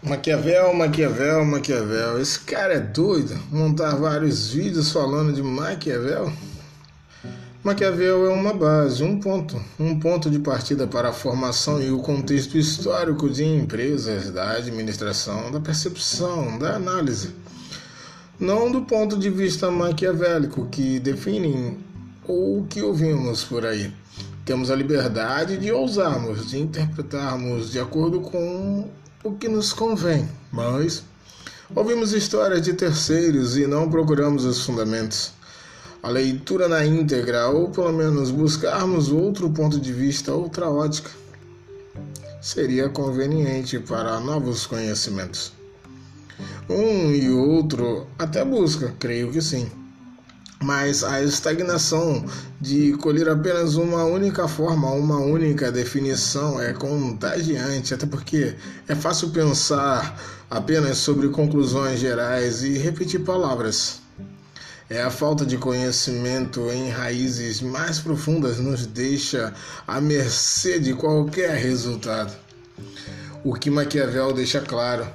Maquiavel, Maquiavel, Maquiavel. Esse cara é doido. Montar vários vídeos falando de Maquiavel. Maquiavel é uma base, um ponto, um ponto de partida para a formação e o contexto histórico de empresas, da administração, da percepção, da análise. Não do ponto de vista maquiavélico que definem ou que ouvimos por aí. Temos a liberdade de ousarmos, de interpretarmos de acordo com o que nos convém, mas ouvimos histórias de terceiros e não procuramos os fundamentos. A leitura na íntegra, ou pelo menos buscarmos outro ponto de vista, outra ótica, seria conveniente para novos conhecimentos. Um e outro até busca, creio que sim mas a estagnação de colher apenas uma única forma, uma única definição é contagiante, até porque é fácil pensar apenas sobre conclusões gerais e repetir palavras. É a falta de conhecimento em raízes mais profundas nos deixa à mercê de qualquer resultado. O que Maquiavel deixa claro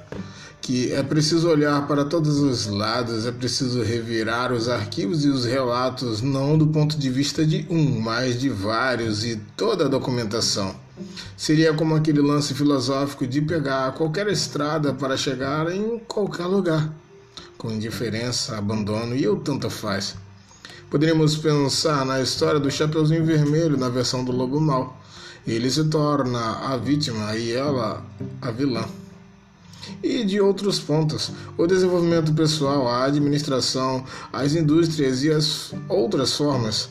que é preciso olhar para todos os lados, é preciso revirar os arquivos e os relatos não do ponto de vista de um, mas de vários e toda a documentação. Seria como aquele lance filosófico de pegar qualquer estrada para chegar em qualquer lugar, com indiferença, abandono e eu tanto faz. Poderíamos pensar na história do Chapeuzinho Vermelho na versão do Lobo Mal. Ele se torna a vítima e ela a vilã e de outros pontos, o desenvolvimento pessoal, a administração, as indústrias e as outras formas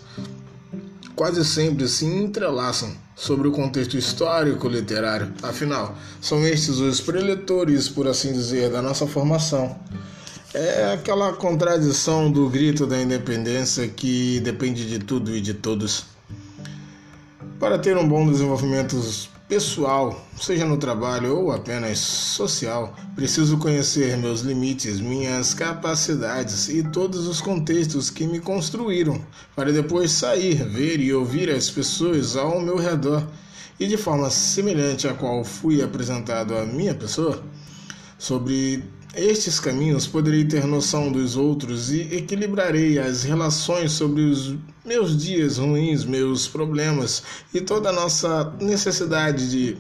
quase sempre se entrelaçam sobre o contexto histórico literário. Afinal, são estes os preletores, por assim dizer, da nossa formação. É aquela contradição do grito da independência que depende de tudo e de todos. Para ter um bom desenvolvimento pessoal, seja no trabalho ou apenas social, preciso conhecer meus limites, minhas capacidades e todos os contextos que me construíram, para depois sair, ver e ouvir as pessoas ao meu redor. E de forma semelhante à qual fui apresentado à minha pessoa, sobre estes caminhos poderei ter noção dos outros e equilibrarei as relações sobre os meus dias ruins, meus problemas e toda a nossa necessidade de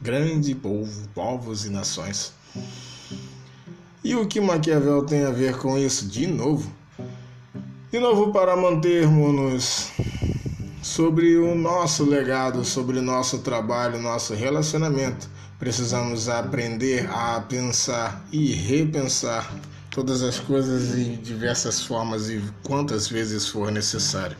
grande povo, povos e nações. E o que Maquiavel tem a ver com isso de novo? De novo para mantermos-nos sobre o nosso legado, sobre nosso trabalho, nosso relacionamento Precisamos aprender a pensar e repensar todas as coisas em diversas formas e quantas vezes for necessário.